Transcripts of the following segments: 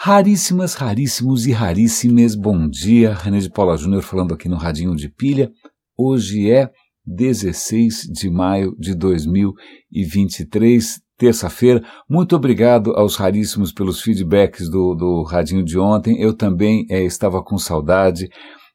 Raríssimas, raríssimos e raríssimas, bom dia. René de Paula Júnior falando aqui no Radinho de Pilha. Hoje é 16 de maio de 2023, terça-feira. Muito obrigado aos raríssimos pelos feedbacks do, do Radinho de ontem. Eu também é, estava com saudade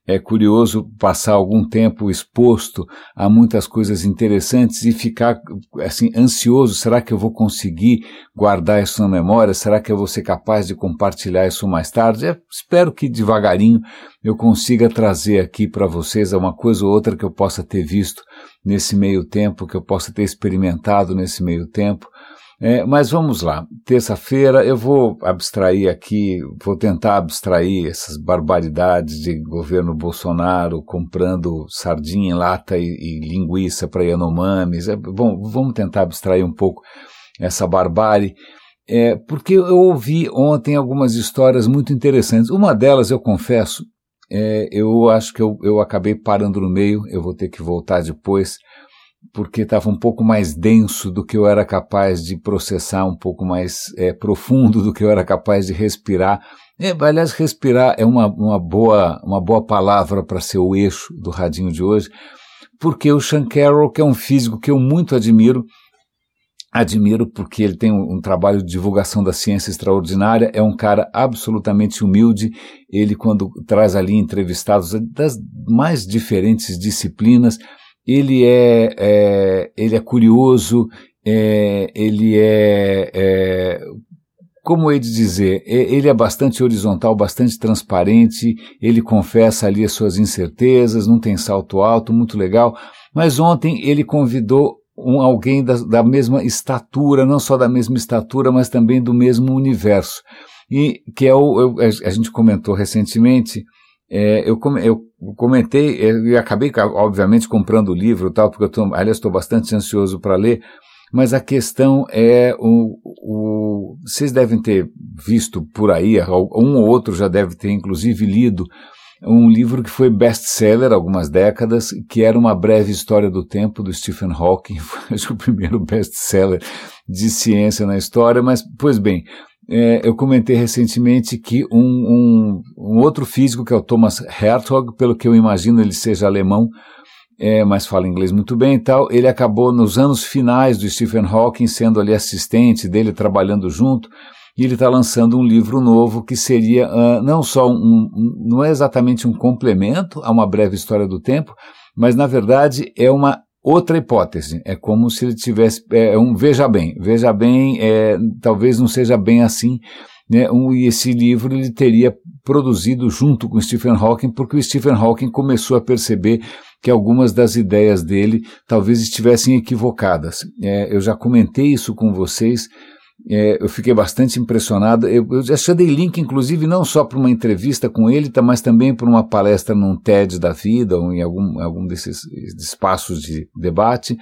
é curioso passar algum tempo exposto a muitas coisas interessantes e ficar assim ansioso, será que eu vou conseguir guardar isso na memória? Será que eu vou ser capaz de compartilhar isso mais tarde? É, espero que devagarinho eu consiga trazer aqui para vocês uma coisa ou outra que eu possa ter visto nesse meio tempo, que eu possa ter experimentado nesse meio tempo. É, mas vamos lá, terça-feira eu vou abstrair aqui, vou tentar abstrair essas barbaridades de governo Bolsonaro comprando sardinha em lata e, e linguiça para Yanomamis. É, bom, vamos tentar abstrair um pouco essa barbárie, é, porque eu ouvi ontem algumas histórias muito interessantes. Uma delas, eu confesso, é, eu acho que eu, eu acabei parando no meio, eu vou ter que voltar depois porque estava um pouco mais denso do que eu era capaz de processar, um pouco mais é, profundo do que eu era capaz de respirar. É, aliás, respirar é uma, uma, boa, uma boa palavra para ser o eixo do radinho de hoje, porque o Sean Carroll, que é um físico que eu muito admiro, admiro porque ele tem um, um, trabalho de divulgação da ciência extraordinária, é um cara absolutamente humilde, ele quando traz ali entrevistados das mais diferentes disciplinas, ele é, é ele é curioso, é, ele é, é como ele dizer, ele é bastante horizontal, bastante transparente, ele confessa ali as suas incertezas, não tem salto alto, muito legal. Mas ontem ele convidou um, alguém da, da mesma estatura, não só da mesma estatura, mas também do mesmo universo. E que é o, eu, a gente comentou recentemente, é, eu, eu, comentei e acabei, obviamente, comprando o livro tal, porque eu tô, aliás, estou bastante ansioso para ler, mas a questão é, o, o, vocês devem ter visto por aí, um ou outro já deve ter inclusive lido, um livro que foi best-seller algumas décadas, que era uma breve história do tempo do Stephen Hawking, foi o primeiro best-seller de ciência na história, mas, pois bem, é, eu comentei recentemente que um, um, um, outro físico, que é o Thomas Hertog, pelo que eu imagino ele seja alemão, é, mas fala inglês muito bem e tal, ele acabou nos anos finais do Stephen Hawking sendo ali assistente dele, trabalhando junto, e ele está lançando um livro novo que seria uh, não só um, um, não é exatamente um complemento a uma breve história do tempo, mas na verdade é uma outra hipótese. É como se ele tivesse é, um veja bem, veja bem, é, talvez não seja bem assim. Né, um, e esse livro ele teria produzido junto com Stephen Hawking, porque o Stephen Hawking começou a perceber que algumas das ideias dele talvez estivessem equivocadas. É, eu já comentei isso com vocês é, eu fiquei bastante impressionado. Eu, eu já dei link, inclusive, não só para uma entrevista com ele, tá, mas também para uma palestra num TED da vida, ou em algum, algum desses espaços de debate.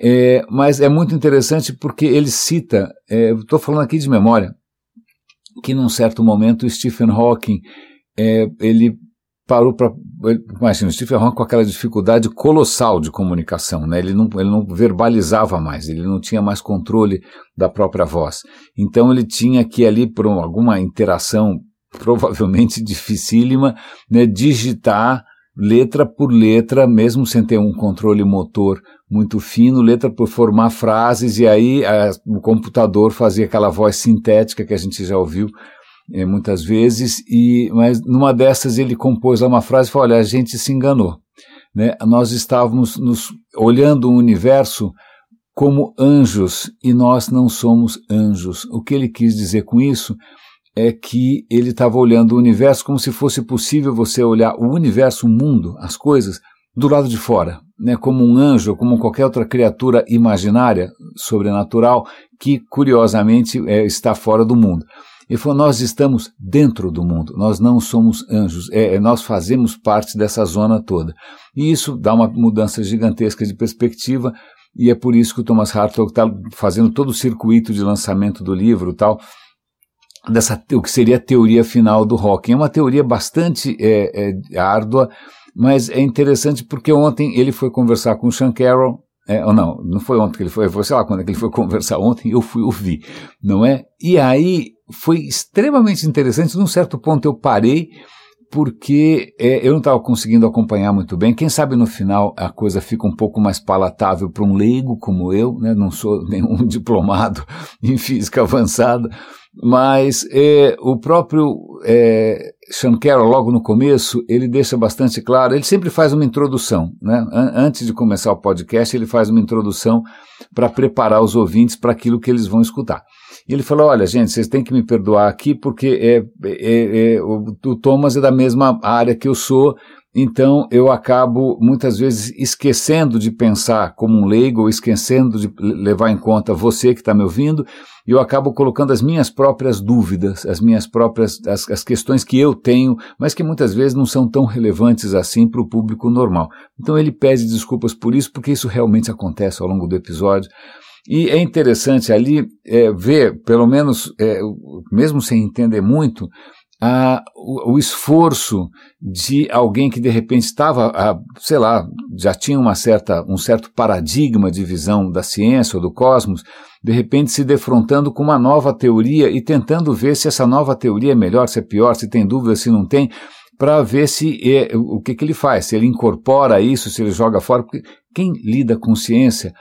É, mas é muito interessante porque ele cita, é, estou falando aqui de memória, que num certo momento Stephen Hawking é, ele parou para. Imagina, o Stephen Hawking com aquela dificuldade colossal de comunicação, né? ele, não, ele não verbalizava mais, ele não tinha mais controle da própria voz. Então ele tinha que ali, por alguma interação provavelmente dificílima, né, digitar letra por letra, mesmo sem ter um controle motor muito fino, letra por formar frases, e aí a, o computador fazia aquela voz sintética que a gente já ouviu é, muitas vezes, e mas numa dessas ele compôs uma frase e falou: olha, a gente se enganou. Né? Nós estávamos nos olhando o universo como anjos e nós não somos anjos. O que ele quis dizer com isso é que ele estava olhando o universo como se fosse possível você olhar o universo, o mundo, as coisas, do lado de fora, né, como um anjo, como qualquer outra criatura imaginária, sobrenatural, que curiosamente é, está fora do mundo. Ele falou: nós estamos dentro do mundo, nós não somos anjos, é, é, nós fazemos parte dessa zona toda. E isso dá uma mudança gigantesca de perspectiva, e é por isso que o Thomas Hartog está fazendo todo o circuito de lançamento do livro tal, dessa, o que seria a teoria final do Hawking. É uma teoria bastante é, é, árdua, mas é interessante porque ontem ele foi conversar com o Sean Carroll, é, ou não, não foi ontem que ele foi, foi sei lá quando é que ele foi conversar ontem, eu fui ouvir, não é? E aí foi extremamente interessante. Num certo ponto eu parei porque é, eu não estava conseguindo acompanhar muito bem. Quem sabe no final a coisa fica um pouco mais palatável para um leigo como eu, né? não sou nenhum diplomado em física avançada, mas é, o próprio é, Sean Carroll, logo no começo, ele deixa bastante claro, ele sempre faz uma introdução, né? antes de começar o podcast, ele faz uma introdução para preparar os ouvintes para aquilo que eles vão escutar. E ele falou: Olha, gente, vocês têm que me perdoar aqui porque é, é, é, o, o Thomas é da mesma área que eu sou, então eu acabo muitas vezes esquecendo de pensar como um leigo, ou esquecendo de levar em conta você que está me ouvindo, e eu acabo colocando as minhas próprias dúvidas, as minhas próprias as, as questões que eu tenho, mas que muitas vezes não são tão relevantes assim para o público normal. Então ele pede desculpas por isso, porque isso realmente acontece ao longo do episódio. E é interessante ali é, ver, pelo menos, é, mesmo sem entender muito, a, o, o, esforço de alguém que de repente estava, a, sei lá, já tinha uma certa, um certo paradigma de visão da ciência ou do cosmos, de repente se defrontando com uma nova teoria e tentando ver se essa nova teoria é melhor, se é pior, se tem dúvida, se não tem, para ver se é, o que, que ele faz, se ele incorpora isso, se ele joga fora, porque quem lida com ciência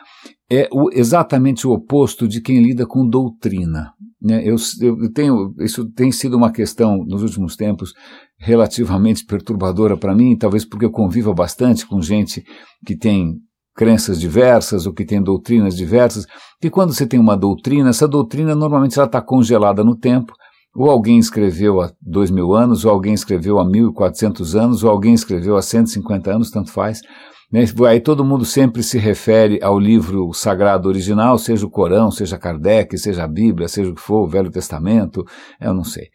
é o, exatamente o oposto de quem lida com doutrina. Né? Eu, eu tenho, isso tem sido uma questão nos últimos tempos relativamente perturbadora para mim, talvez porque eu convivo bastante com gente que tem crenças diversas ou que tem doutrinas diversas, que quando você tem uma doutrina, essa doutrina normalmente ela está congelada no tempo, ou alguém escreveu há dois mil anos, ou alguém escreveu há mil e quatrocentos anos, ou alguém escreveu há cento e cinquenta anos, tanto faz, né? Aí todo mundo sempre se refere ao livro sagrado original, seja o Corão, seja Kardec, seja a Bíblia, seja o que for, o Velho Testamento, eu não sei.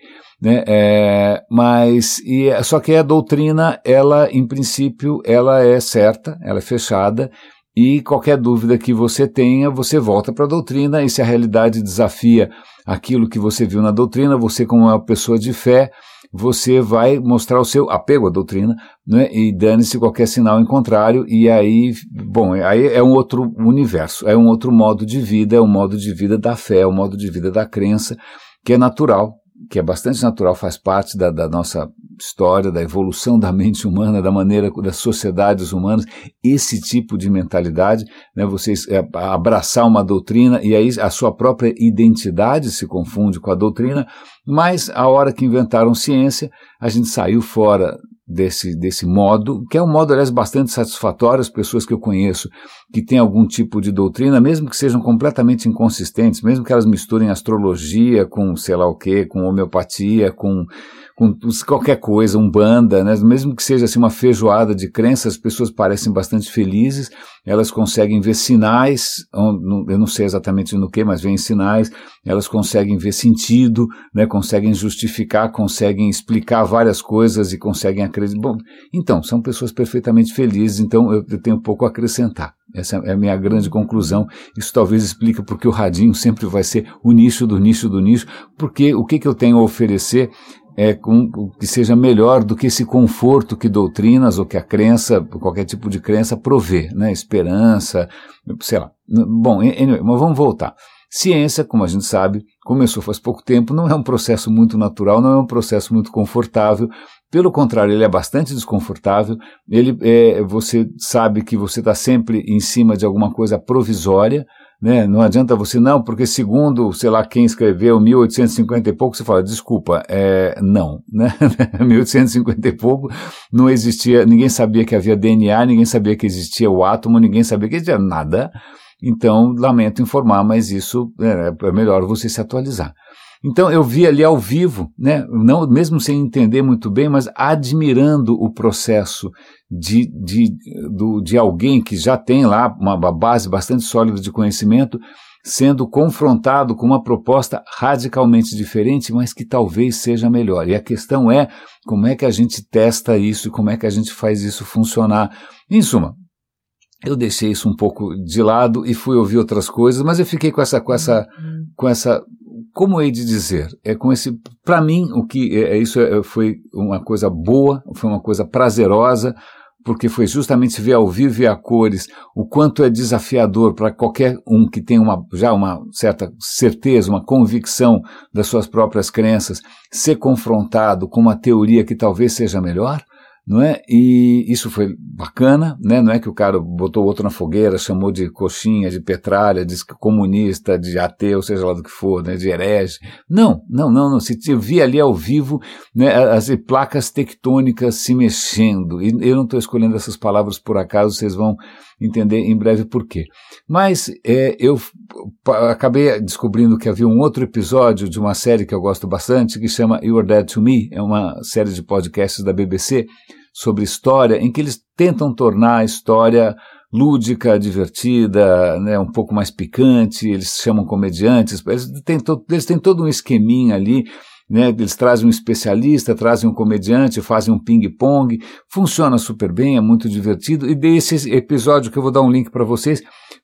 Né? É, mas, e, é, só que a doutrina, ela, em princípio, ela é certa, ela é fechada, e qualquer dúvida que você tenha, você volta para a doutrina, e se a realidade desafia aquilo que você viu na doutrina, você, como uma pessoa de fé, você vai mostrar o seu apego à doutrina, né, e dane-se qualquer sinal em contrário, e aí, bom, aí é um outro universo, é um outro modo de vida, é um modo de vida da fé, é um modo de vida da crença, que é natural, que é bastante natural, faz parte da, da, nossa história, da evolução da mente humana, da maneira das sociedades humanas, esse tipo de mentalidade, né, vocês é, abraçar uma doutrina e aí a sua própria identidade se confunde com a doutrina, mas a hora que inventaram ciência, a gente saiu fora desse, desse modo, que é um modo, aliás, bastante satisfatório. As pessoas que eu conheço que têm algum tipo de doutrina, mesmo que sejam completamente inconsistentes, mesmo que elas misturem astrologia com sei lá o que, com homeopatia, com com qualquer coisa, um banda, né? mesmo que seja assim uma feijoada de crenças, as pessoas parecem bastante felizes, elas conseguem ver sinais, eu não sei exatamente no que, mas veem sinais, elas conseguem ver sentido, né? conseguem justificar, conseguem explicar várias coisas e conseguem acreditar. Bom, então, são pessoas perfeitamente felizes, então eu, eu tenho pouco a acrescentar. Essa é a minha grande conclusão. Isso talvez explique porque o radinho sempre vai ser o nicho do nicho do nicho, porque o que, que eu tenho a oferecer é, com, que seja melhor do que esse conforto que doutrinas ou que a crença, qualquer tipo de crença provê, né? Esperança, sei lá. Bom, anyway, mas vamos voltar. Ciência, como a gente sabe, começou faz pouco tempo, não é um processo muito natural, não é um processo muito confortável. Pelo contrário, ele é bastante desconfortável. Ele, é, você sabe que você está sempre em cima de alguma coisa provisória, né? Não adianta você, não, porque segundo, sei lá, quem escreveu 1850 e pouco, você fala, desculpa, é, não, né? 1850 e pouco não existia, ninguém sabia que havia DNA, ninguém sabia que existia o átomo, ninguém sabia que existia nada. Então, lamento informar, mas isso é, é melhor você se atualizar. Então eu vi ali ao vivo, né, não, mesmo sem entender muito bem, mas admirando o processo de, de, do, de alguém que já tem lá uma base bastante sólida de conhecimento, sendo confrontado com uma proposta radicalmente diferente, mas que talvez seja melhor. E a questão é como é que a gente testa isso e como é que a gente faz isso funcionar. Em suma, eu deixei isso um pouco de lado e fui ouvir outras coisas, mas eu fiquei com essa, com essa, com essa como hei de dizer, é com esse, para mim, o que é, é isso é, foi uma coisa boa, foi uma coisa prazerosa, porque foi justamente ver ao vivo e a cores o quanto é desafiador para qualquer um que tem uma, já uma certa certeza, uma convicção das suas próprias crenças, ser confrontado com uma teoria que talvez seja melhor não é? E isso foi bacana, né? Não é que o cara botou outro na fogueira, chamou de coxinha, de petralha, de comunista, de ateu, seja lá do que for, né? De herege. Não, não, não, não. Se vi ali ao vivo, né? As placas tectônicas se mexendo. E eu não estou escolhendo essas palavras por acaso, vocês vão entender em breve por quê. Mas é, eu acabei descobrindo que havia um outro episódio de uma série que eu gosto bastante, que chama You Are Dead to Me, é uma série de podcasts da BBC, sobre história, em que eles tentam tornar a história lúdica, divertida, né, um pouco mais picante, eles chamam comediantes, eles têm, to, eles têm todo um esqueminha ali, né, eles trazem um especialista, trazem um comediante, fazem um ping-pong, funciona super bem, é muito divertido, e desse episódio que eu vou dar um link para vocês,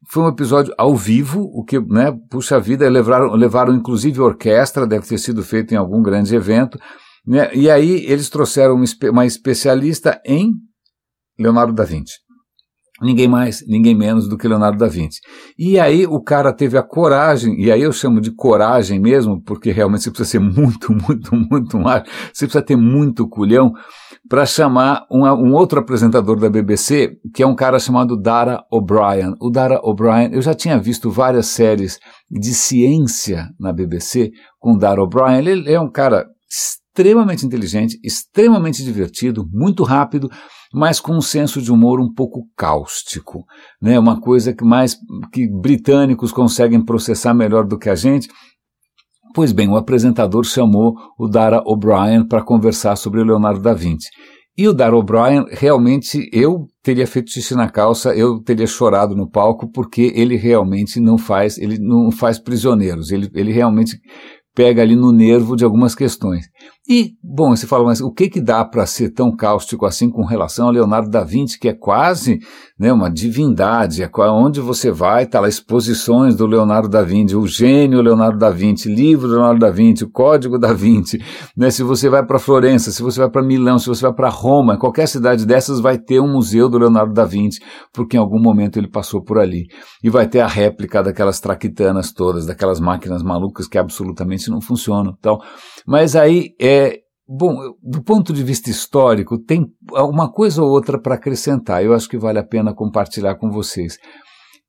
foi um episódio ao vivo, o que, né, puxa vida, levaram, levaram inclusive orquestra, deve ter sido feito em algum grande evento, né? E aí eles trouxeram uma especialista em Leonardo da Vinci. Ninguém mais, ninguém menos do que Leonardo da Vinci. E aí o cara teve a coragem, e aí eu chamo de coragem mesmo, porque realmente você precisa ser muito, muito, muito mais, você precisa ter muito culhão para chamar um, outro apresentador da BBC, que é um cara chamado Dara O'Brien. O Dara O'Brien, eu já tinha visto várias séries de ciência na BBC com Dara O'Brien. Ele é um cara extremamente inteligente, extremamente divertido, muito rápido, mas com um senso de humor um pouco cáustico, né? Uma coisa que mais que britânicos conseguem processar melhor do que a gente. Pois bem, o apresentador chamou o Dara O'Brien para conversar sobre o Leonardo da Vinci. E o Dara O'Brien, realmente, eu teria feito xixi na calça, eu teria chorado no palco, porque ele realmente não faz, ele não faz prisioneiros, ele, ele realmente pega ali no nervo de algumas questões. E, bom, você fala, mas o que que dá para ser tão cáustico assim com relação a Leonardo da Vinci, que é quase né, uma divindade, é onde você vai, tá lá exposições do Leonardo da Vinci, o gênio Leonardo da Vinci, livro do Leonardo da Vinci, o código da Vinci, né, se você vai para Florença, se você vai para Milão, se você vai para Roma, qualquer cidade dessas vai ter um museu do Leonardo da Vinci, porque em algum momento ele passou por ali. E vai ter a réplica daquelas traquitanas todas, daquelas máquinas malucas que absolutamente não funcionam. Então, mas aí é Bom, do ponto de vista histórico, tem uma coisa ou outra para acrescentar. Eu acho que vale a pena compartilhar com vocês.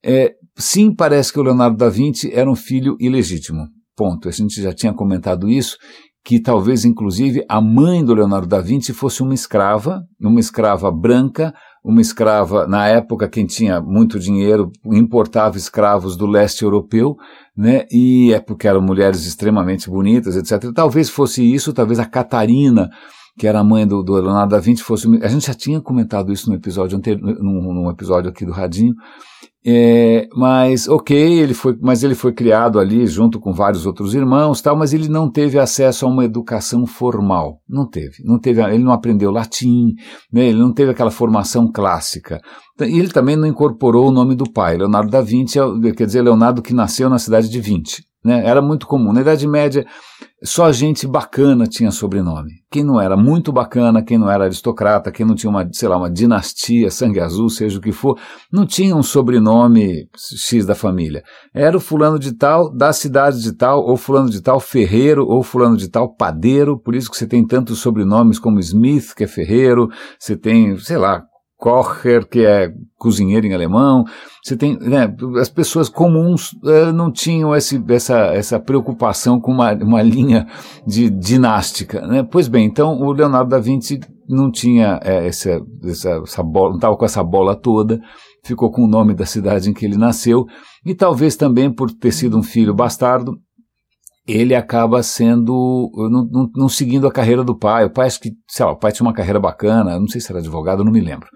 É, sim, parece que o Leonardo da Vinci era um filho ilegítimo. Ponto. A gente já tinha comentado isso, que talvez, inclusive, a mãe do Leonardo da Vinci fosse uma escrava, uma escrava branca, uma escrava, na época, quem tinha muito dinheiro importava escravos do leste europeu, né? E é porque eram mulheres extremamente bonitas, etc. Talvez fosse isso, talvez a Catarina, que era a mãe do, do Leonardo da Vinci, fosse. A gente já tinha comentado isso no episódio anterior, num, num episódio aqui do Radinho. É, mas ok, ele foi, mas ele foi criado ali junto com vários outros irmãos, tal, mas ele não teve acesso a uma educação formal, não teve, não teve, ele não aprendeu latim, né, ele não teve aquela formação clássica. E ele também não incorporou o nome do pai, Leonardo da Vinci, é quer dizer, Leonardo que nasceu na cidade de Vinci. Né? Era muito comum. Na Idade Média, só gente bacana tinha sobrenome. Quem não era muito bacana, quem não era aristocrata, quem não tinha uma, sei lá, uma dinastia, sangue azul, seja o que for, não tinha um sobrenome X da família. Era o fulano de tal, da cidade de tal, ou fulano de tal ferreiro, ou fulano de tal padeiro, por isso que você tem tantos sobrenomes como Smith, que é ferreiro, você tem, sei lá, Kocher, que é cozinheiro em alemão. Você tem, né, as pessoas comuns uh, não tinham esse, essa, essa preocupação com uma, uma linha de dinástica, né? Pois bem, então o Leonardo da Vinci não tinha é, essa, essa, essa bola, não estava com essa bola toda, ficou com o nome da cidade em que ele nasceu, e talvez também por ter sido um filho bastardo, ele acaba sendo, não, não, não, seguindo a carreira do pai. O pai, acho que, sei lá, o pai tinha uma carreira bacana, não sei se era advogado, não me lembro.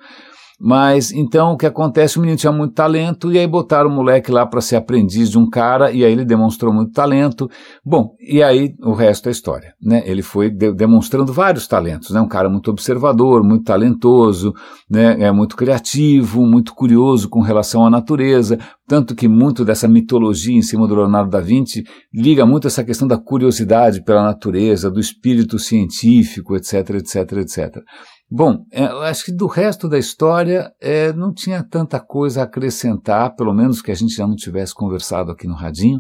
Mas então o que acontece? O menino tinha muito talento e aí botaram o moleque lá para ser aprendiz de um cara e aí ele demonstrou muito talento. Bom, e aí o resto é história, né? Ele foi de demonstrando vários talentos, né? Um cara muito observador, muito talentoso, né? É muito criativo, muito curioso com relação à natureza, tanto que muito dessa mitologia em cima do Leonardo da Vinci liga muito essa questão da curiosidade pela natureza, do espírito científico, etc, etc, etc. Bom, é, eu acho que do resto da história é, não tinha tanta coisa a acrescentar, pelo menos que a gente já não tivesse conversado aqui no Radinho.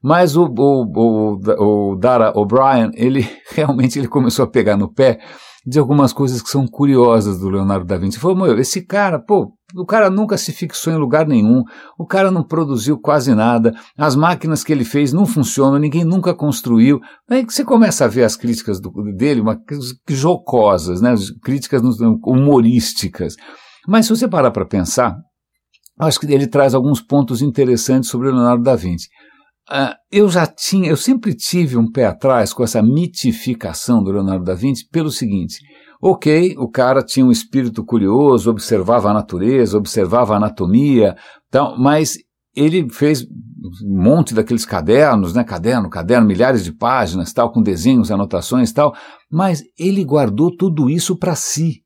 Mas o, o, o, o Dara O'Brien, ele realmente ele começou a pegar no pé de algumas coisas que são curiosas do Leonardo da Vinci. Ele falou, meu, esse cara, pô, o cara nunca se fixou em lugar nenhum, o cara não produziu quase nada, as máquinas que ele fez não funcionam, ninguém nunca construiu. Aí você começa a ver as críticas do, dele, uma, jocosas, né, críticas humorísticas. Mas se você parar para pensar, acho que ele traz alguns pontos interessantes sobre Leonardo da Vinci. Uh, eu já tinha, eu sempre tive um pé atrás com essa mitificação do Leonardo da Vinci pelo seguinte: ok, o cara tinha um espírito curioso, observava a natureza, observava a anatomia, tal, mas ele fez um monte daqueles cadernos, né, caderno, caderno, milhares de páginas, tal, com desenhos, anotações, tal, mas ele guardou tudo isso para si.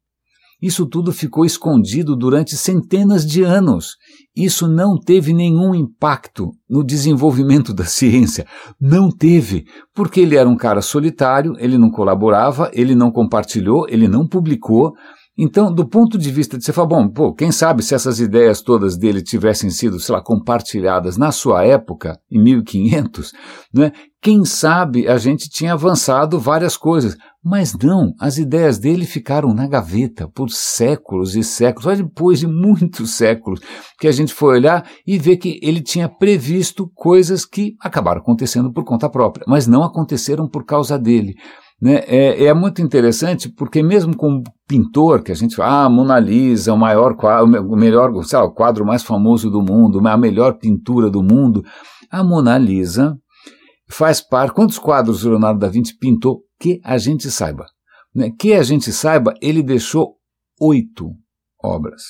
Isso tudo ficou escondido durante centenas de anos. Isso não teve nenhum impacto no desenvolvimento da ciência. Não teve, porque ele era um cara solitário, ele não colaborava, ele não compartilhou, ele não publicou. Então, do ponto de vista de você falar, bom, pô, quem sabe se essas ideias todas dele tivessem sido, sei lá, compartilhadas na sua época, em 1500, né? Quem sabe a gente tinha avançado várias coisas. Mas não, as ideias dele ficaram na gaveta por séculos e séculos, só depois de muitos séculos que a gente foi olhar e ver que ele tinha previsto coisas que acabaram acontecendo por conta própria, mas não aconteceram por causa dele. Né? É, é, muito interessante porque mesmo com pintor que a gente fala, ah, Mona Lisa, o maior quadro, o melhor, sei lá, o quadro mais famoso do mundo, a melhor pintura do mundo, a Mona Lisa faz parte. Quantos quadros o Leonardo da Vinci pintou? Que a gente saiba. Né? Que a gente saiba, ele deixou oito obras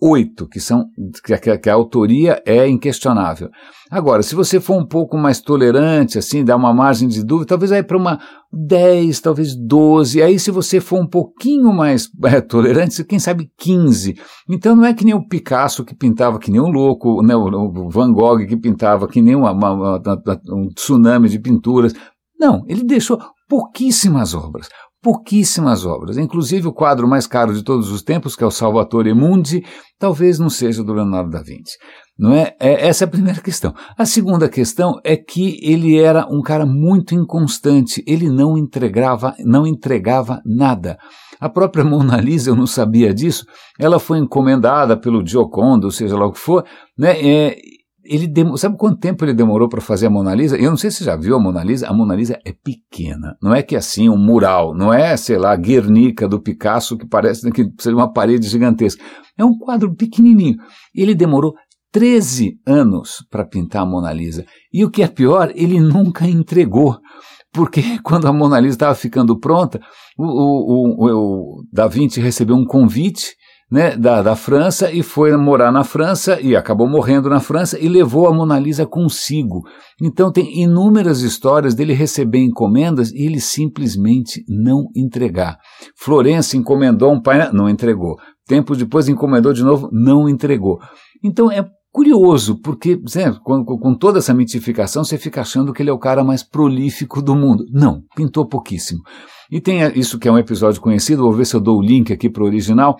oito, que são que a, que a, autoria é inquestionável. Agora, se você for um pouco mais tolerante, assim, dá uma margem de dúvida, talvez aí para uma 10, talvez 12. Aí, se você for um pouquinho mais é, tolerante, quem sabe 15. Então, não é que nem o Picasso que pintava que nem um louco, né, o Van Gogh que pintava que nem uma, uma, uma, um tsunami de pinturas. Não, ele deixou pouquíssimas obras pouquíssimas obras. Inclusive o quadro mais caro de todos os tempos, que é o Salvatore Mundi, talvez não seja do Leonardo da Vinci. Não é? é? Essa é a primeira questão. A segunda questão é que ele era um cara muito inconstante. Ele não entregava, não entregava nada. A própria Mona Lisa, eu não sabia disso, ela foi encomendada pelo Gioconda, seja lá o que for, né? É, ele dem... sabe quanto tempo ele demorou para fazer a Mona Lisa? Eu não sei se você já viu a Mona Lisa. A Mona Lisa é pequena. Não é que é assim um mural, não é, sei lá, Guernica do Picasso que parece que seria uma parede gigantesca. É um quadro pequenininho. Ele demorou 13 anos para pintar a Mona Lisa. E o que é pior, ele nunca entregou. Porque quando a Mona Lisa estava ficando pronta, o, o, o, o Da Vinci recebeu um convite né, da, da França e foi morar na França e acabou morrendo na França e levou a Mona Lisa consigo. Então tem inúmeras histórias dele receber encomendas e ele simplesmente não entregar. Florença encomendou um painel, não entregou. Tempo depois encomendou de novo, não entregou. Então é curioso, porque com, com, toda essa mitificação você fica achando que ele é o cara mais prolífico do mundo. Não, pintou pouquíssimo. E tem isso que é um episódio conhecido, vou ver se eu dou o link aqui para o original,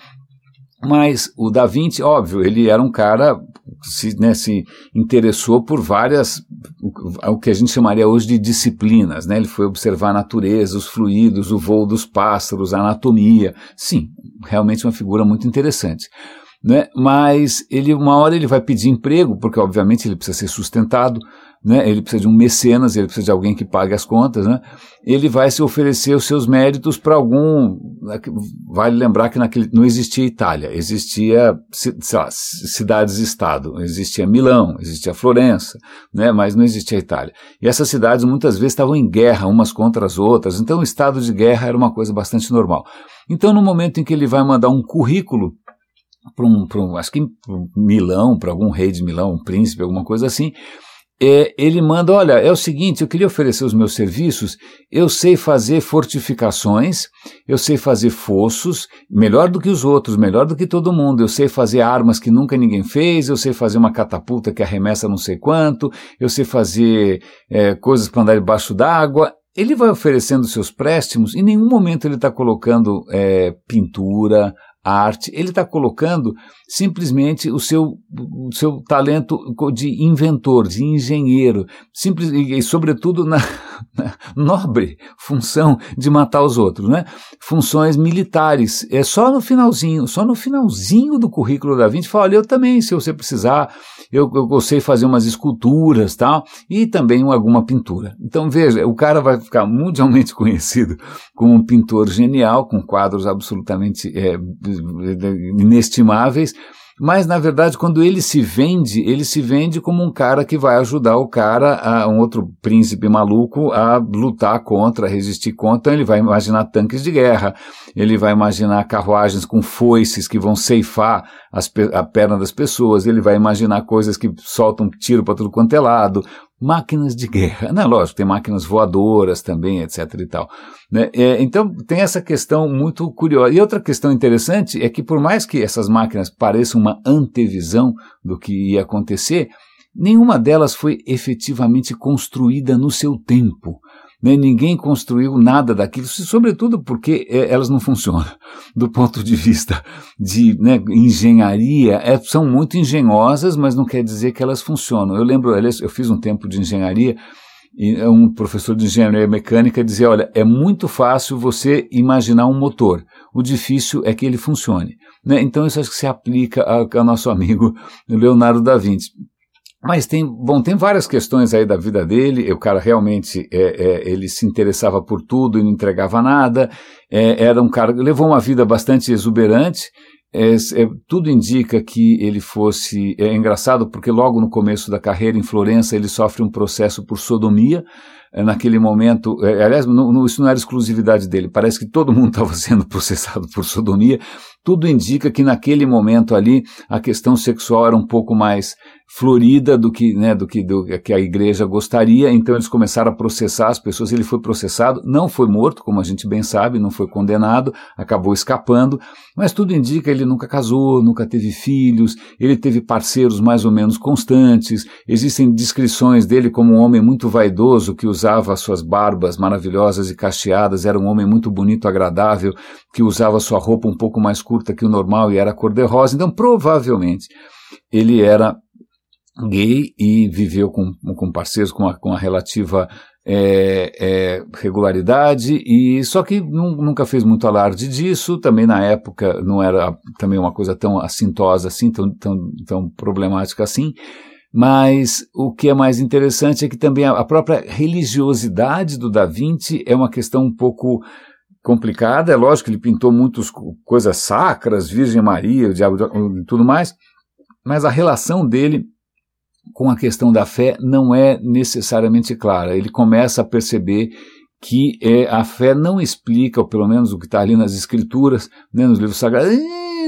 mas o Da Vinci, óbvio, ele era um cara se, né, se interessou por várias, o que a gente chamaria hoje de disciplinas. Né? Ele foi observar a natureza, os fluidos, o voo dos pássaros, a anatomia. Sim, realmente uma figura muito interessante. Né? Mas ele, uma hora ele vai pedir emprego, porque obviamente ele precisa ser sustentado né? ele precisa de um mecenas, ele precisa de alguém que pague as contas, né? ele vai se oferecer os seus méritos para algum. Vale lembrar que naquele, não existia Itália, existia cidades-estado, existia Milão, existia Florença, né? mas não existia Itália. E essas cidades muitas vezes estavam em guerra umas contra as outras, então o estado de guerra era uma coisa bastante normal. Então, no momento em que ele vai mandar um currículo para um, um, acho que Milão, para algum rei de Milão, um príncipe, alguma coisa assim, é, ele manda: olha, é o seguinte, eu queria oferecer os meus serviços, eu sei fazer fortificações, eu sei fazer fossos, melhor do que os outros, melhor do que todo mundo, eu sei fazer armas que nunca ninguém fez, eu sei fazer uma catapulta que arremessa não sei quanto, eu sei fazer é, coisas para andar debaixo d'água. ele vai oferecendo seus préstimos, em nenhum momento ele está colocando é, pintura, arte, ele está colocando simplesmente o seu, o seu talento de inventor, de engenheiro, simples, e, e sobretudo na, na, nobre função de matar os outros, né? funções militares. É só no finalzinho, só no finalzinho do currículo da Vinci, fala, olha, eu também, se você precisar, eu, eu sei fazer umas esculturas tal, e também alguma pintura. Então veja, o cara vai ficar mundialmente conhecido como um pintor genial, com quadros absolutamente é, inestimáveis, mas, na verdade, quando ele se vende, ele se vende como um cara que vai ajudar o cara, a, um outro príncipe maluco, a lutar contra, a resistir contra. Então, ele vai imaginar tanques de guerra, ele vai imaginar carruagens com foices que vão ceifar as, a perna das pessoas, ele vai imaginar coisas que soltam tiro para tudo quanto é lado, máquinas de guerra. Não, lógico, tem máquinas voadoras também, etc e tal. Né? É, então, tem essa questão muito curiosa. E outra questão interessante é que, por mais que essas máquinas pareçam uma antevisão do que ia acontecer, nenhuma delas foi efetivamente construída no seu tempo. Né? Ninguém construiu nada daquilo, sobretudo porque é, elas não funcionam. Do ponto de vista de né, engenharia, é, são muito engenhosas, mas não quer dizer que elas funcionam. Eu lembro, eu fiz um tempo de engenharia e um professor de engenharia mecânica dizia: olha, é muito fácil você imaginar um motor, o difícil é que ele funcione. Né? Então, isso acho que se aplica ao nosso amigo Leonardo da Vinci. Mas tem, bom, tem várias questões aí da vida dele. O cara realmente, é, é, ele se interessava por tudo e não entregava nada. É, era um cara, levou uma vida bastante exuberante. É, é, tudo indica que ele fosse. É engraçado porque logo no começo da carreira em Florença ele sofre um processo por sodomia. É, naquele momento, aliás, no, isso não era exclusividade dele, parece que todo mundo estava sendo processado por sodomia. Tudo indica que naquele momento ali a questão sexual era um pouco mais florida do que, né, do que, do que a igreja gostaria, então eles começaram a processar as pessoas. Ele foi processado, não foi morto, como a gente bem sabe, não foi condenado, acabou escapando, mas tudo indica que ele nunca casou, nunca teve filhos, ele teve parceiros mais ou menos constantes. Existem descrições dele como um homem muito vaidoso que usava suas barbas maravilhosas e cacheadas, era um homem muito bonito, agradável, que usava sua roupa um pouco mais curta que o normal e era cor-de-rosa. Então, provavelmente, ele era gay e viveu com, com parceiros com a, com a relativa é, é, regularidade e só que nunca fez muito alarde disso também na época não era também uma coisa tão assintosa assim tão, tão, tão problemática assim mas o que é mais interessante é que também a, a própria religiosidade do Da Vinci é uma questão um pouco complicada é lógico que ele pintou muitas coisas sacras Virgem Maria o diabo e tudo mais mas a relação dele com a questão da fé não é necessariamente clara. Ele começa a perceber que é, a fé não explica, ou pelo menos o que está ali nas escrituras, né, nos livros sagrados,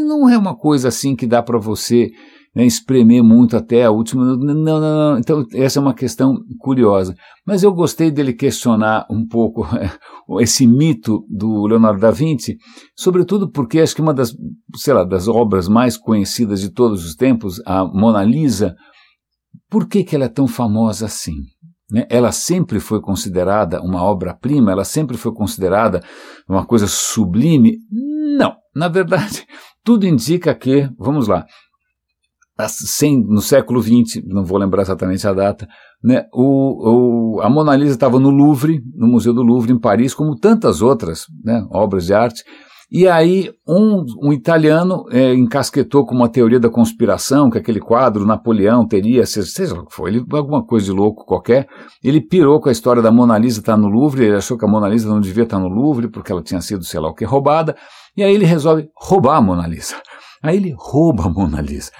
não é uma coisa assim que dá para você né, espremer muito até a última. Não, não, não. Então, essa é uma questão curiosa. Mas eu gostei dele questionar um pouco esse mito do Leonardo da Vinci, sobretudo porque acho que uma das, sei lá, das obras mais conhecidas de todos os tempos, a Mona Lisa, por que, que ela é tão famosa assim? Né? Ela sempre foi considerada uma obra-prima, ela sempre foi considerada uma coisa sublime? Não. Na verdade, tudo indica que, vamos lá, no século XX, não vou lembrar exatamente a data, né, o, o, a Mona Lisa estava no Louvre, no Museu do Louvre, em Paris, como tantas outras né, obras de arte, e aí um, um italiano é, encasquetou com uma teoria da conspiração, que aquele quadro Napoleão teria, seja o que foi, ele, alguma coisa de louco qualquer. Ele pirou com a história da Mona Lisa estar tá no Louvre, ele achou que a Mona Lisa não devia estar tá no Louvre, porque ela tinha sido, sei lá o que, roubada. E aí ele resolve roubar a Mona Lisa. Aí ele rouba a Mona Lisa.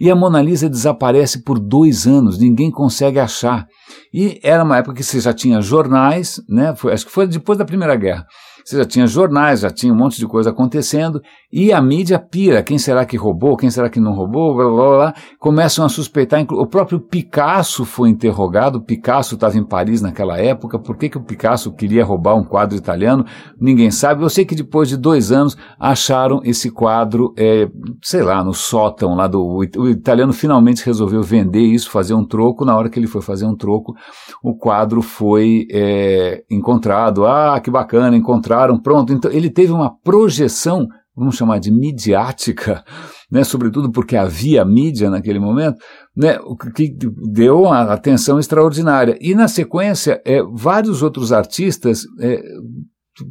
E a Mona Lisa desaparece por dois anos, ninguém consegue achar. E era uma época que você já tinha jornais, né? Foi, acho que foi depois da Primeira Guerra Você já tinha jornais, já tinha um monte de coisa acontecendo, e a mídia pira. Quem será que roubou? Quem será que não roubou? Blá, blá, blá. Começam a suspeitar. O próprio Picasso foi interrogado. Picasso estava em Paris naquela época. Por que, que o Picasso queria roubar um quadro italiano? Ninguém sabe. Eu sei que depois de dois anos acharam esse quadro, é, sei lá, no sótão lá do. O italiano finalmente resolveu vender isso, fazer um troco. Na hora que ele foi fazer um troco, o quadro foi é, encontrado. Ah, que bacana, encontraram, pronto. Então ele teve uma projeção, vamos chamar de midiática, né, sobretudo porque havia mídia naquele momento, né, o que deu uma atenção extraordinária. E na sequência, é, vários outros artistas é,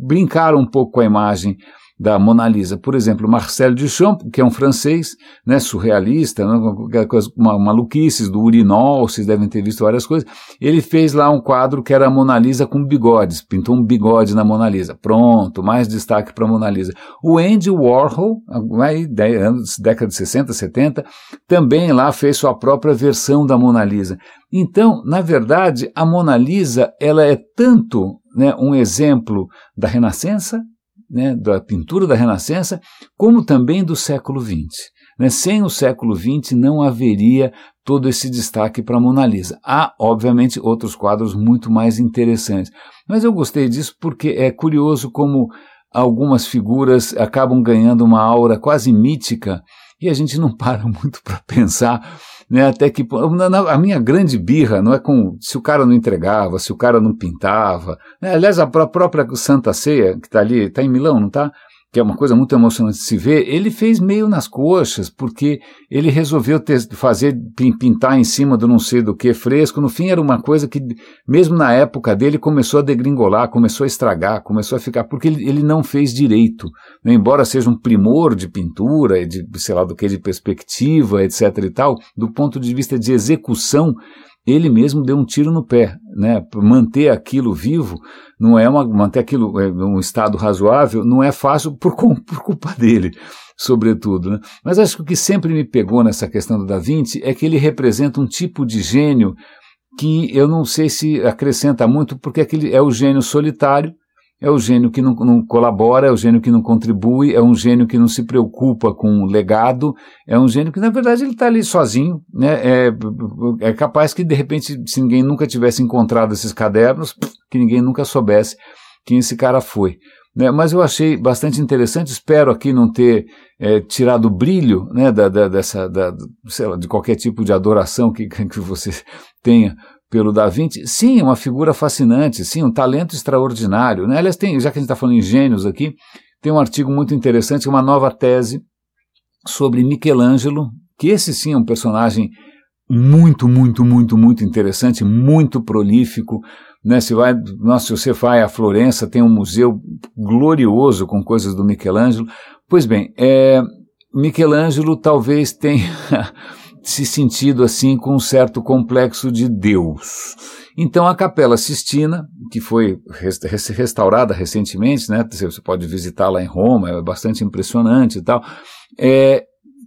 brincaram um pouco com a imagem da Mona Lisa. Por exemplo, Marcel Duchamp, que é um francês, né, surrealista, né, uma, maluquices do urinol, vocês devem ter visto várias coisas. Ele fez lá um quadro que era a Mona Lisa com bigodes, pintou um bigode na Mona Lisa. Pronto, mais destaque para a Mona Lisa. O Andy Warhol, aí, década de 60, 70, também lá fez sua própria versão da Mona Lisa. Então, na verdade, a Mona Lisa ela é tanto né, um exemplo da Renascença, né, da pintura da Renascença, como também do século XX. Né? Sem o século XX não haveria todo esse destaque para a Mona Lisa. Há, obviamente, outros quadros muito mais interessantes. Mas eu gostei disso porque é curioso como algumas figuras acabam ganhando uma aura quase mítica e a gente não para muito para pensar né, até que a minha grande birra não é com se o cara não entregava, se o cara não pintava. Né, aliás, a própria Santa Ceia, que está ali, está em Milão, não está? Que é uma coisa muito emocionante de se ver, ele fez meio nas coxas, porque ele resolveu ter, fazer, pintar em cima do não sei do que fresco. No fim, era uma coisa que, mesmo na época dele, começou a degringolar, começou a estragar, começou a ficar, porque ele, ele não fez direito. Né? Embora seja um primor de pintura, de sei lá do que, de perspectiva, etc e tal, do ponto de vista de execução, ele mesmo deu um tiro no pé, né? Manter aquilo vivo não é uma manter aquilo é, um estado razoável não é fácil por, por culpa dele, sobretudo, né? Mas acho que o que sempre me pegou nessa questão do Da Vinci é que ele representa um tipo de gênio que eu não sei se acrescenta muito, porque aquele é o gênio solitário é o gênio que não, não, colabora, é o gênio que não contribui, é um gênio que não se preocupa com o legado, é um gênio que, na verdade, ele está ali sozinho. Né? É, é capaz que, de repente, se ninguém nunca tivesse encontrado esses cadernos, que ninguém nunca soubesse quem esse cara foi. Né? Mas eu achei bastante interessante, espero aqui não ter é, tirado o brilho né, da, da, dessa, da, lá, de qualquer tipo de adoração que, que você tenha pelo Da Vinci, sim, uma figura fascinante, sim, um talento extraordinário. Né? Aliás, tem, já que a gente está falando em gênios aqui, tem um artigo muito interessante, uma nova tese sobre Michelangelo, que esse sim é um personagem muito, muito, muito, muito interessante, muito prolífico. Né? Se, vai, nossa, se você vai a Florença, tem um museu glorioso com coisas do Michelangelo. Pois bem, é, Michelangelo talvez tenha se sentido assim com um certo complexo de Deus. Então a Capela Sistina, que foi restaurada recentemente, né, você pode visitar lá em Roma, é bastante impressionante e tal, é,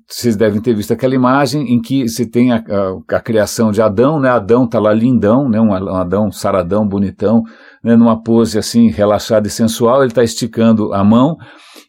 vocês devem ter visto aquela imagem em que você tem a, a, a criação de Adão, né? Adão está lá lindão, né? Um, Adão saradão, bonitão, né? Numa pose assim relaxada e sensual, ele está esticando a mão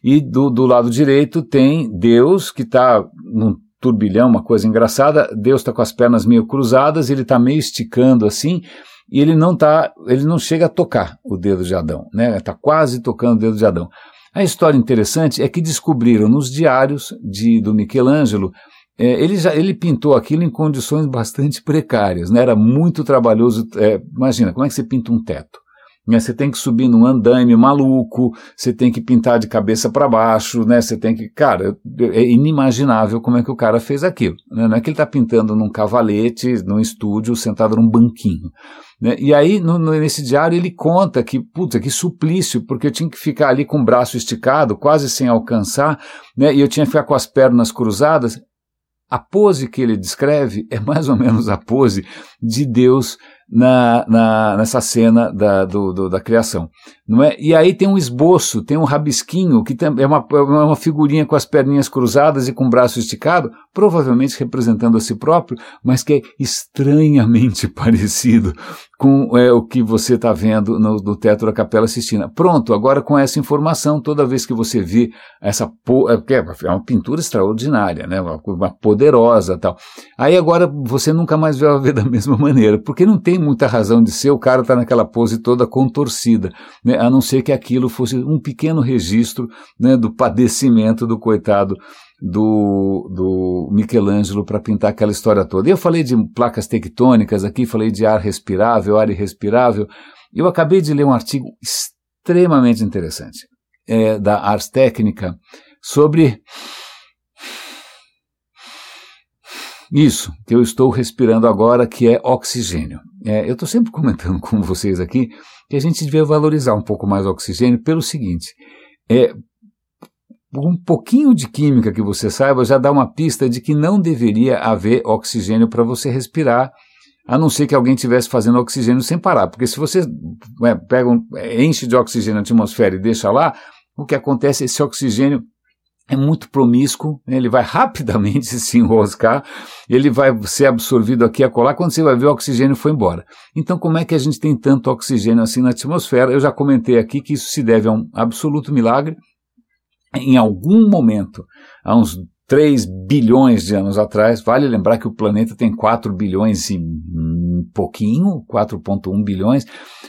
e do, do lado direito tem Deus que está num turbilhão, uma coisa engraçada. Deus está com as pernas meio cruzadas, ele está meio esticando assim, e ele não tá, ele não chega a tocar o dedo de Adão, né? Está quase tocando o dedo de Adão. A história interessante é que descobriram nos diários de, do Michelangelo é, ele, já, ele pintou aquilo em condições bastante precárias, né? era muito trabalhoso. É, imagina, como é que você pinta um teto? Né? Você tem que subir num andaime maluco, você tem que pintar de cabeça para baixo, né? Você tem que. Cara, é inimaginável como é que o cara fez aquilo. Né? Não é que ele está pintando num cavalete, num estúdio, sentado num banquinho. Né? E aí, no, nesse diário, ele conta que, puta, que suplício, porque eu tinha que ficar ali com o braço esticado, quase sem alcançar, né? E eu tinha que ficar com as pernas cruzadas. A pose que ele descreve é mais ou menos a pose de Deus na, na, nessa cena da, do, do, da criação. Não é? E aí tem um esboço, tem um rabisquinho, que é uma, é uma figurinha com as perninhas cruzadas e com o braço esticado, provavelmente representando a si próprio, mas que é estranhamente parecido com é, o que você está vendo no, no, teto da Capela Sistina. Pronto, agora com essa informação, toda vez que você vê essa é, é uma pintura extraordinária, né, uma, uma poderosa tal. Aí agora você nunca mais vai ver da mesma maneira, porque não tem muita razão de ser, o cara está naquela pose toda contorcida, né, a não ser que aquilo fosse um pequeno registro né, do padecimento do coitado do, do Michelangelo para pintar aquela história toda. Eu falei de placas tectônicas aqui, falei de ar respirável, ar irrespirável. Eu acabei de ler um artigo extremamente interessante é, da Ars Técnica sobre isso que eu estou respirando agora, que é oxigênio. É, eu estou sempre comentando com vocês aqui que a gente devia valorizar um pouco mais o oxigênio pelo seguinte: é, um pouquinho de química que você saiba já dá uma pista de que não deveria haver oxigênio para você respirar, a não ser que alguém estivesse fazendo oxigênio sem parar. Porque se você é, pega um, é, enche de oxigênio a atmosfera e deixa lá, o que acontece é esse oxigênio é muito promíscuo, né? ele vai rapidamente se enroscar, ele vai ser absorvido aqui e acolá, quando você vai ver o oxigênio foi embora. Então como é que a gente tem tanto oxigênio assim na atmosfera? Eu já comentei aqui que isso se deve a um absoluto milagre, em algum momento, há uns 3 bilhões de anos atrás, vale lembrar que o planeta tem 4 bilhões e um pouquinho, 4,1 bilhões,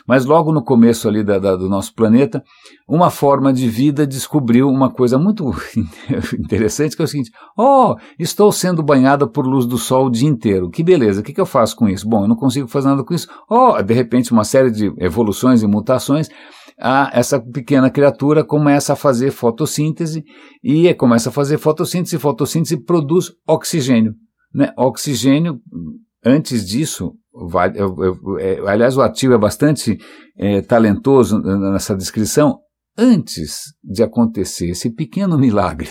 mas logo no começo ali da, da, do nosso planeta, uma forma de vida descobriu uma coisa muito interessante, que é o seguinte, oh, estou sendo banhada por luz do sol o dia inteiro, que beleza, o que, que eu faço com isso? Bom, eu não consigo fazer nada com isso, oh, de repente uma série de evoluções e mutações, a, essa pequena criatura começa a fazer fotossíntese e começa a fazer fotossíntese, fotossíntese produz oxigênio. Né? Oxigênio, antes disso, vai, eu, eu, é, aliás, o ativo é bastante é, talentoso nessa descrição. Antes de acontecer esse pequeno milagre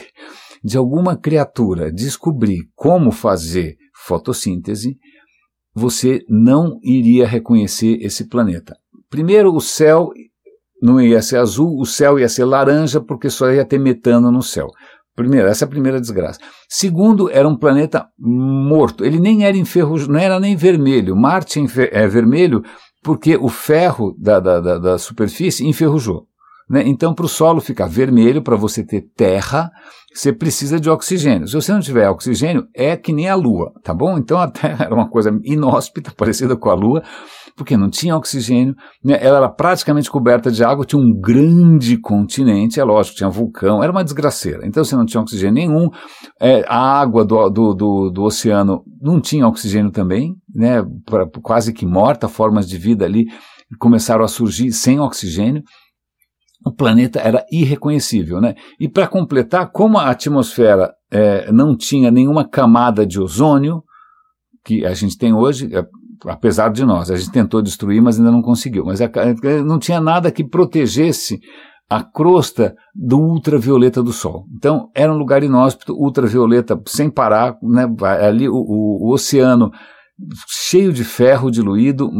de alguma criatura descobrir como fazer fotossíntese, você não iria reconhecer esse planeta. Primeiro, o céu não ia ser azul, o céu ia ser laranja, porque só ia ter metano no céu. Primeiro, essa é a primeira desgraça. Segundo, era um planeta morto. Ele nem era enferrujado, não era nem vermelho. Marte é vermelho porque o ferro da, da, da, da superfície enferrujou. Né? Então, para o solo ficar vermelho, para você ter terra, você precisa de oxigênio. Se você não tiver oxigênio, é que nem a Lua, tá bom? Então a Terra era uma coisa inóspita, parecida com a Lua, porque não tinha oxigênio, né? ela era praticamente coberta de água, tinha um grande continente, é lógico, tinha vulcão, era uma desgraceira. Então você não tinha oxigênio nenhum, é, a água do, do, do, do, oceano não tinha oxigênio também, né? Pra, quase que morta, formas de vida ali começaram a surgir sem oxigênio o planeta era irreconhecível, né? E para completar, como a atmosfera é, não tinha nenhuma camada de ozônio que a gente tem hoje, é, apesar de nós, a gente tentou destruir, mas ainda não conseguiu. Mas a, não tinha nada que protegesse a crosta do ultravioleta do Sol. Então era um lugar inóspito, ultravioleta sem parar, né? Ali o, o, o oceano cheio de ferro diluído,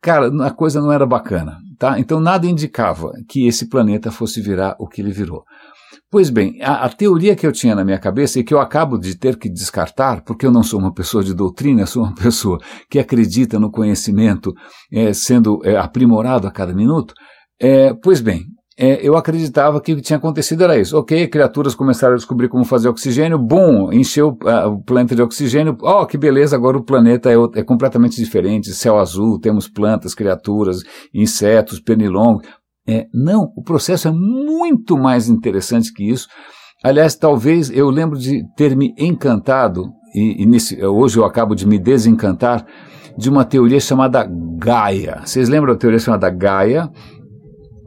cara, a coisa não era bacana, tá? Então nada indicava que esse planeta fosse virar o que ele virou. Pois bem, a, a, teoria que eu tinha na minha cabeça e que eu acabo de ter que descartar, porque eu não sou uma pessoa de doutrina, sou uma pessoa que acredita no conhecimento é, sendo é, aprimorado a cada minuto, é, pois bem, é, eu acreditava que o que tinha acontecido era isso. Ok, criaturas começaram a descobrir como fazer oxigênio, bom, encheu uh, o planeta de oxigênio, oh, que beleza, agora o planeta é, é, completamente diferente, céu azul, temos plantas, criaturas, insetos, pernilongos. É, não, o processo é muito mais interessante que isso. Aliás, talvez eu lembro de ter me encantado, e, e nesse, hoje eu acabo de me desencantar, de uma teoria chamada Gaia. Vocês lembram da teoria chamada Gaia?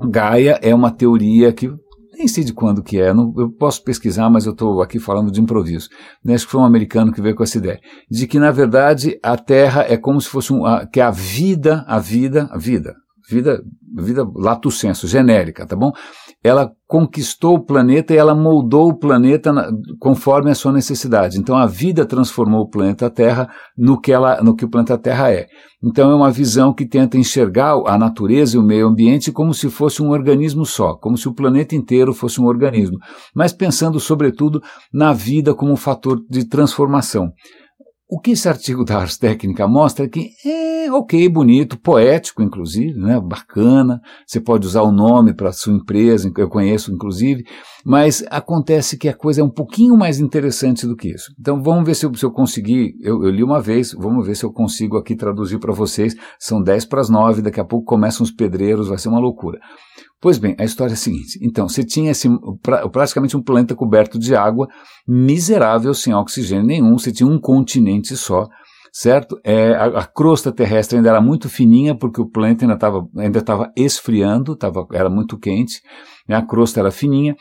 Gaia é uma teoria que nem sei de quando que é, não, eu posso pesquisar, mas eu estou aqui falando de improviso. Né? Acho que foi um americano que veio com essa ideia. De que, na verdade, a Terra é como se fosse um, a, que a vida, a vida, a vida, vida, vida lato senso, genérica, tá bom? Ela conquistou o planeta e ela moldou o planeta na, conforme a sua necessidade. Então a vida transformou o planeta Terra no que, ela, no que o planeta Terra é. Então é uma visão que tenta enxergar a natureza e o meio ambiente como se fosse um organismo só, como se o planeta inteiro fosse um organismo, mas pensando sobretudo na vida como um fator de transformação. O que esse artigo da Ars Técnica mostra é que é ok, bonito, poético, inclusive, né, bacana, você pode usar o nome para sua empresa, eu conheço, inclusive, mas acontece que a coisa é um pouquinho mais interessante do que isso. Então vamos ver se eu, se eu conseguir, eu, eu, li uma vez, vamos ver se eu consigo aqui traduzir para vocês, são 10 para as 9, daqui a pouco começam os pedreiros, vai ser uma loucura. Pois bem, a história é a seguinte: então, você tinha esse, pra, praticamente um planeta coberto de água, miserável, sem oxigênio nenhum, você tinha um continente só, certo? É, a, a, crosta terrestre ainda era muito fininha, porque o planeta ainda estava ainda esfriando, tava, era muito quente, né? a crosta era fininha,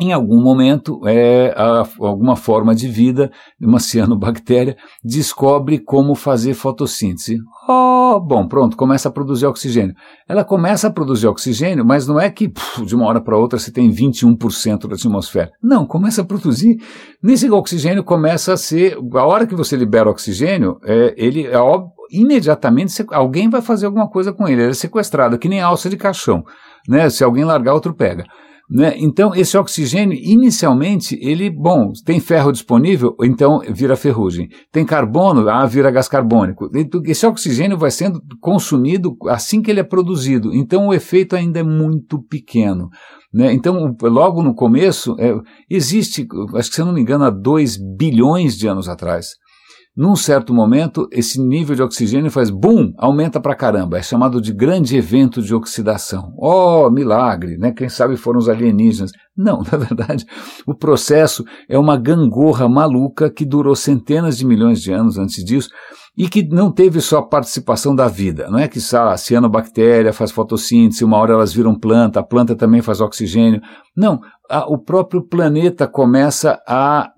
em algum momento, é, a, alguma forma de vida, uma cianobactéria, descobre como fazer fotossíntese. Oh, bom, pronto, começa a produzir oxigênio. Ela começa a produzir oxigênio, mas não é que puf, de uma hora para outra você tem 21% da atmosfera. Não, começa a produzir. Nesse oxigênio começa a ser. A hora que você libera oxigênio, é, ele é óbvio, imediatamente alguém vai fazer alguma coisa com ele. Ele é sequestrado, que nem alça de caixão. Né? Se alguém largar, outro pega. Né? Então, esse oxigênio, inicialmente, ele, bom, tem ferro disponível, então vira ferrugem. Tem carbono, ah, vira gás carbônico. Esse oxigênio vai sendo consumido assim que ele é produzido. Então, o efeito ainda é muito pequeno. Né? Então, logo no começo, é, existe, acho que se eu não me engano, há 2 bilhões de anos atrás, num certo momento, esse nível de oxigênio faz bum, aumenta pra caramba. É chamado de grande evento de oxidação. Oh, milagre, né? Quem sabe foram os alienígenas. Não, na verdade, o processo é uma gangorra maluca que durou centenas de milhões de anos antes disso e que não teve só participação da vida. Não é que a cianobactéria faz fotossíntese, uma hora elas viram planta, a planta também faz oxigênio. Não, a, o próprio planeta começa a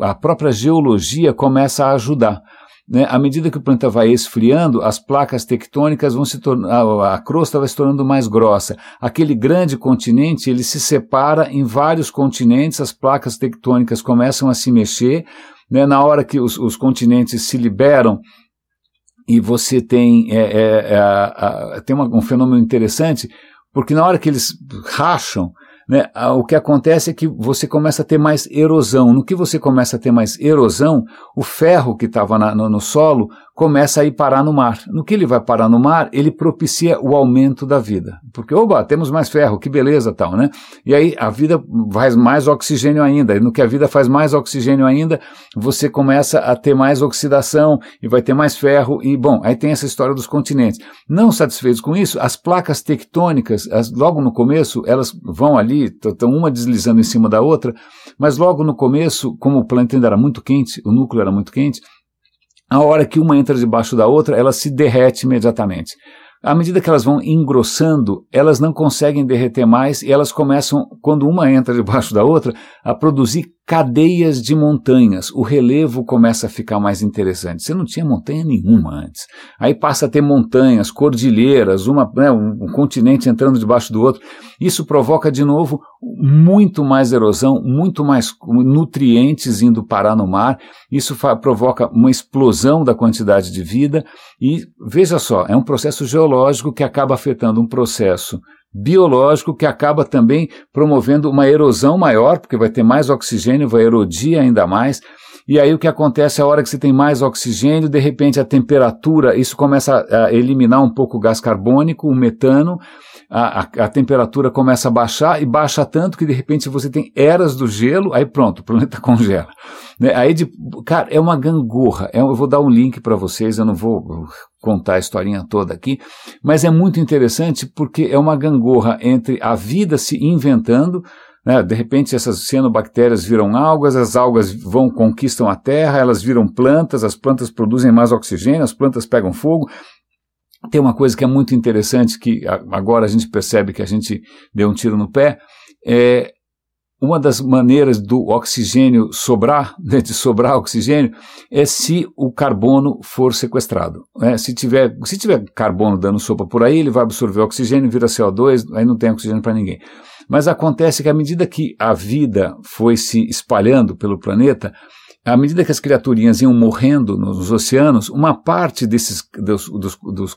a própria geologia começa a ajudar. Né? À medida que o planeta vai esfriando, as placas tectônicas vão se tornando, a, a crosta vai se tornando mais grossa. Aquele grande continente, ele se separa em vários continentes, as placas tectônicas começam a se mexer, né? na hora que os, os continentes se liberam, e você tem, é, é, é, tem uma, um fenômeno interessante, porque na hora que eles racham, né, o que acontece é que você começa a ter mais erosão. No que você começa a ter mais erosão, o ferro que estava no, no, solo começa a ir parar no mar. No que ele vai parar no mar, ele propicia o aumento da vida. Porque, oba, temos mais ferro, que beleza tal, né? E aí a vida faz mais oxigênio ainda. E no que a vida faz mais oxigênio ainda, você começa a ter mais oxidação e vai ter mais ferro. E, bom, aí tem essa história dos continentes. Não satisfeitos com isso, as placas tectônicas, as, logo no começo, elas vão ali, estão uma deslizando em cima da outra, mas logo no começo, como o planeta ainda era muito quente, o núcleo era muito quente, a hora que uma entra debaixo da outra, ela se derrete imediatamente. À medida que elas vão engrossando, elas não conseguem derreter mais e elas começam, quando uma entra debaixo da outra, a produzir cadeias de montanhas. O relevo começa a ficar mais interessante. Você não tinha montanha nenhuma antes. Aí passa a ter montanhas, cordilheiras, uma, né, um, um continente entrando debaixo do outro. Isso provoca de novo muito mais erosão, muito mais nutrientes indo parar no mar. Isso provoca uma explosão da quantidade de vida. E veja só, é um processo geológico que acaba afetando um processo biológico que acaba também promovendo uma erosão maior, porque vai ter mais oxigênio, vai erodir ainda mais. E aí o que acontece é a hora que você tem mais oxigênio, de repente a temperatura, isso começa a eliminar um pouco o gás carbônico, o metano, a, a, a, temperatura começa a baixar e baixa tanto que de repente você tem eras do gelo, aí pronto, o planeta congela. Né? Aí, de, cara, é uma gangorra. É, eu vou dar um link para vocês, eu não vou contar a historinha toda aqui, mas é muito interessante porque é uma gangorra entre a vida se inventando, né? De repente essas cianobactérias viram algas, as algas vão conquistam a terra, elas viram plantas, as plantas produzem mais oxigênio, as plantas pegam fogo, tem uma coisa que é muito interessante, que agora a gente percebe que a gente deu um tiro no pé, é uma das maneiras do oxigênio sobrar, né, de sobrar oxigênio, é se o carbono for sequestrado. Né? Se, tiver, se tiver carbono dando sopa por aí, ele vai absorver oxigênio, vira CO2, aí não tem oxigênio para ninguém. Mas acontece que à medida que a vida foi se espalhando pelo planeta, à medida que as criaturinhas iam morrendo nos oceanos, uma parte desses dos, dos, dos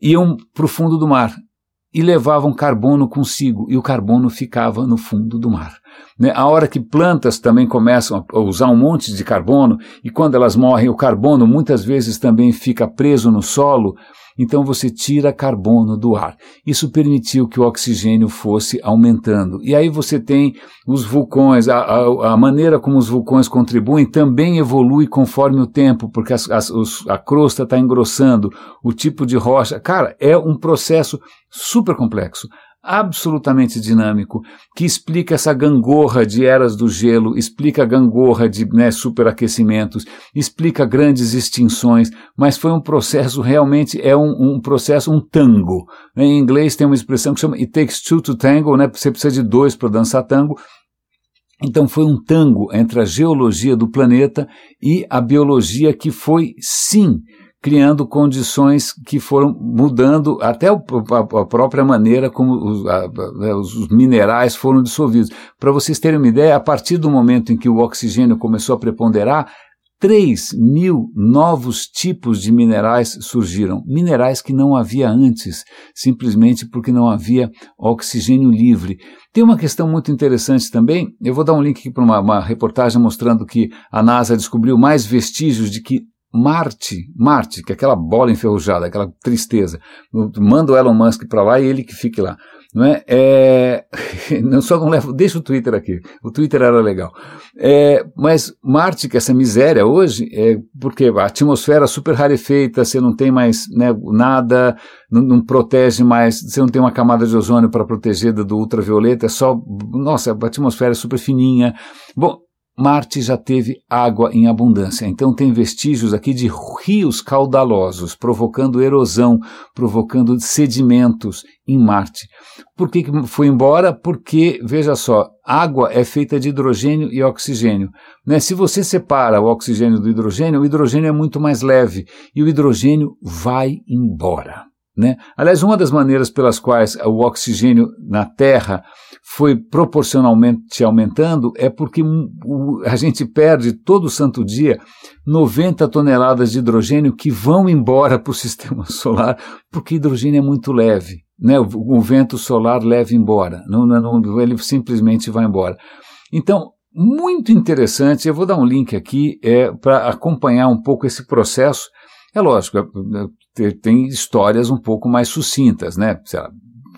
iam para o fundo do mar e levavam carbono consigo, e o carbono ficava no fundo do mar. Né? A hora que plantas também começam a usar um monte de carbono, e quando elas morrem, o carbono muitas vezes também fica preso no solo, então você tira carbono do ar. Isso permitiu que o oxigênio fosse aumentando. E aí você tem os vulcões, a, a, a maneira como os vulcões contribuem também evolui conforme o tempo, porque as, as, os, a crosta está engrossando, o tipo de rocha. Cara, é um processo super complexo absolutamente dinâmico, que explica essa gangorra de eras do gelo, explica a gangorra de né, superaquecimentos, explica grandes extinções, mas foi um processo realmente, é um, um processo, um tango. Em inglês tem uma expressão que chama It takes two to tango, né? você precisa de dois para dançar tango, então foi um tango entre a geologia do planeta e a biologia que foi, sim, criando condições que foram mudando até a, própria maneira como os, a, né, os minerais foram dissolvidos. Para vocês terem uma ideia, a partir do momento em que o oxigênio começou a preponderar, 3 mil novos tipos de minerais surgiram, minerais que não havia antes, simplesmente porque não havia oxigênio livre. Tem uma questão muito interessante também, eu vou dar um link para uma, uma reportagem mostrando que a NASA descobriu mais vestígios de que Marte, Marte, que é aquela bola enferrujada, aquela tristeza. Manda o Elon Musk para lá e ele que fique lá. Não é? é não só não levo, deixa o Twitter aqui. O Twitter era legal. É, mas Marte, que é essa miséria hoje, é porque a atmosfera super rarefeita, você não tem mais né, nada, não, não, protege mais, você não tem uma camada de ozônio para proteger do ultravioleta, é só, nossa, a atmosfera é super fininha. Bom, Marte já teve água em abundância, então tem vestígios aqui de rios caudalosos, provocando erosão, provocando sedimentos em Marte. Por que, foi embora? Porque, veja só, água é feita de hidrogênio e oxigênio. Né? Se você separa o oxigênio do hidrogênio, o hidrogênio é muito mais leve e o hidrogênio vai embora. Né? Aliás, uma das maneiras pelas quais o oxigênio na Terra foi proporcionalmente aumentando é porque a gente perde todo santo dia 90 toneladas de hidrogênio que vão embora para o sistema solar, porque hidrogênio é muito leve. Né? O, o vento solar leva embora, não, não, ele simplesmente vai embora. Então, muito interessante, eu vou dar um link aqui é, para acompanhar um pouco esse processo. É lógico, é, é, tem histórias um pouco mais sucintas, né? Lá,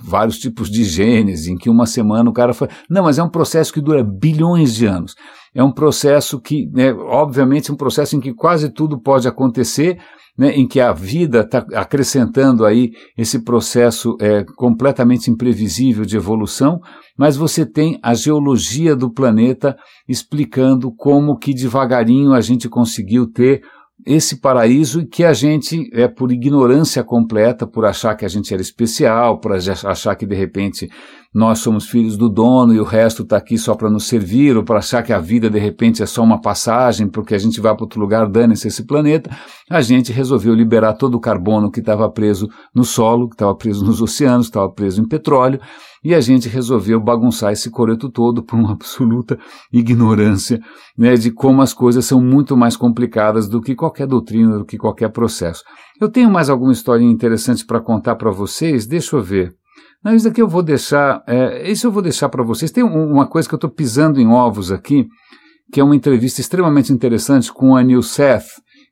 vários tipos de genes, em que uma semana o cara foi. Não, mas é um processo que dura bilhões de anos. É um processo que, né, obviamente, é um processo em que quase tudo pode acontecer, né, em que a vida está acrescentando aí esse processo é, completamente imprevisível de evolução, mas você tem a geologia do planeta explicando como que devagarinho a gente conseguiu ter esse paraíso que a gente, é por ignorância completa, por achar que a gente era especial, por achar que de repente nós somos filhos do dono e o resto está aqui só para nos servir, ou para achar que a vida de repente é só uma passagem, porque a gente vai para outro lugar, dane-se esse planeta, a gente resolveu liberar todo o carbono que estava preso no solo, que estava preso nos oceanos, estava preso em petróleo, e a gente resolveu bagunçar esse coreto todo por uma absoluta ignorância né, de como as coisas são muito mais complicadas do que qualquer doutrina, do que qualquer processo. Eu tenho mais alguma história interessante para contar para vocês? Deixa eu ver. Não, isso aqui eu vou deixar, é, isso eu vou deixar para vocês. Tem uma coisa que eu estou pisando em ovos aqui, que é uma entrevista extremamente interessante com Anil Seth,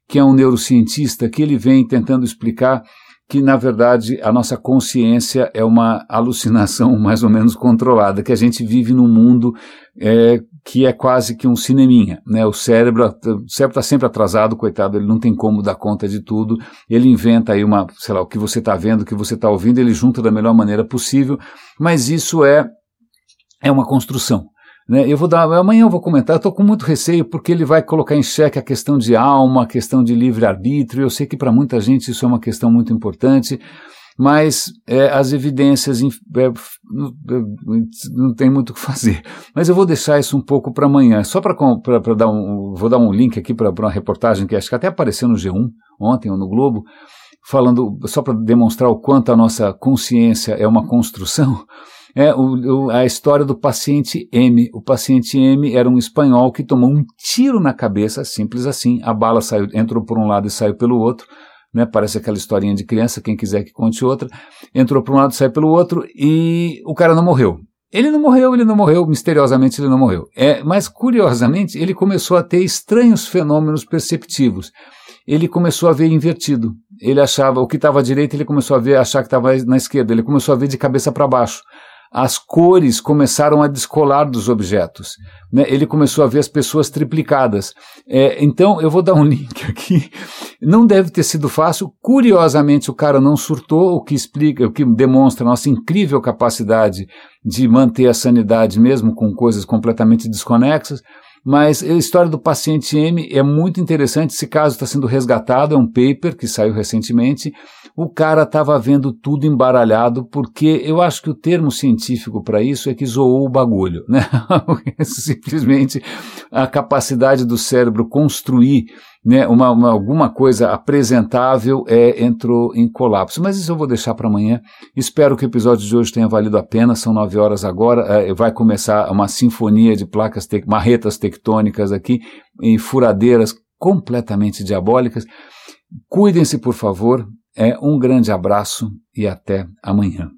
que é um neurocientista, que ele vem tentando explicar que, na verdade, a nossa consciência é uma alucinação mais ou menos controlada, que a gente vive num mundo é, que é quase que um cineminha. Né? O cérebro está sempre atrasado, coitado, ele não tem como dar conta de tudo. Ele inventa aí uma, sei lá, o que você está vendo, o que você está ouvindo, ele junta da melhor maneira possível, mas isso é, é uma construção. Né? Eu vou dar, amanhã eu vou comentar, estou com muito receio porque ele vai colocar em xeque a questão de alma, a questão de livre-arbítrio. Eu sei que para muita gente isso é uma questão muito importante. Mas é, as evidências é, não tem muito o que fazer. Mas eu vou deixar isso um pouco para amanhã, só para dar um, vou dar um link aqui para uma reportagem que acho que até apareceu no G1 ontem ou no Globo, falando só para demonstrar o quanto a nossa consciência é uma construção. É o, o, a história do paciente M. O paciente M era um espanhol que tomou um tiro na cabeça, simples assim. A bala saiu, entrou por um lado e saiu pelo outro né? Parece aquela historinha de criança, quem quiser que conte outra. Entrou para um lado, saiu pelo outro e o cara não morreu. Ele não morreu, ele não morreu, misteriosamente ele não morreu. É, mas curiosamente, ele começou a ter estranhos fenômenos perceptivos. Ele começou a ver invertido. Ele achava o que estava à direita, ele começou a ver, achar que estava na esquerda. Ele começou a ver de cabeça para baixo as cores começaram a descolar dos objetos. Né? Ele começou a ver as pessoas triplicadas. É, então, eu vou dar um link aqui. Não deve ter sido fácil. Curiosamente, o cara não surtou, o que explica, o que demonstra a nossa incrível capacidade de manter a sanidade mesmo com coisas completamente desconexas. Mas a história do paciente M é muito interessante. Esse caso está sendo resgatado, é um paper que saiu recentemente. O cara estava vendo tudo embaralhado, porque eu acho que o termo científico para isso é que zoou o bagulho, né? Simplesmente a capacidade do cérebro construir né, uma, uma, alguma coisa apresentável é, entrou em colapso. Mas isso eu vou deixar para amanhã. Espero que o episódio de hoje tenha valido a pena. São nove horas agora. É, vai começar uma sinfonia de placas, te marretas tectônicas aqui, em furadeiras completamente diabólicas. Cuidem-se, por favor. É um grande abraço e até amanhã.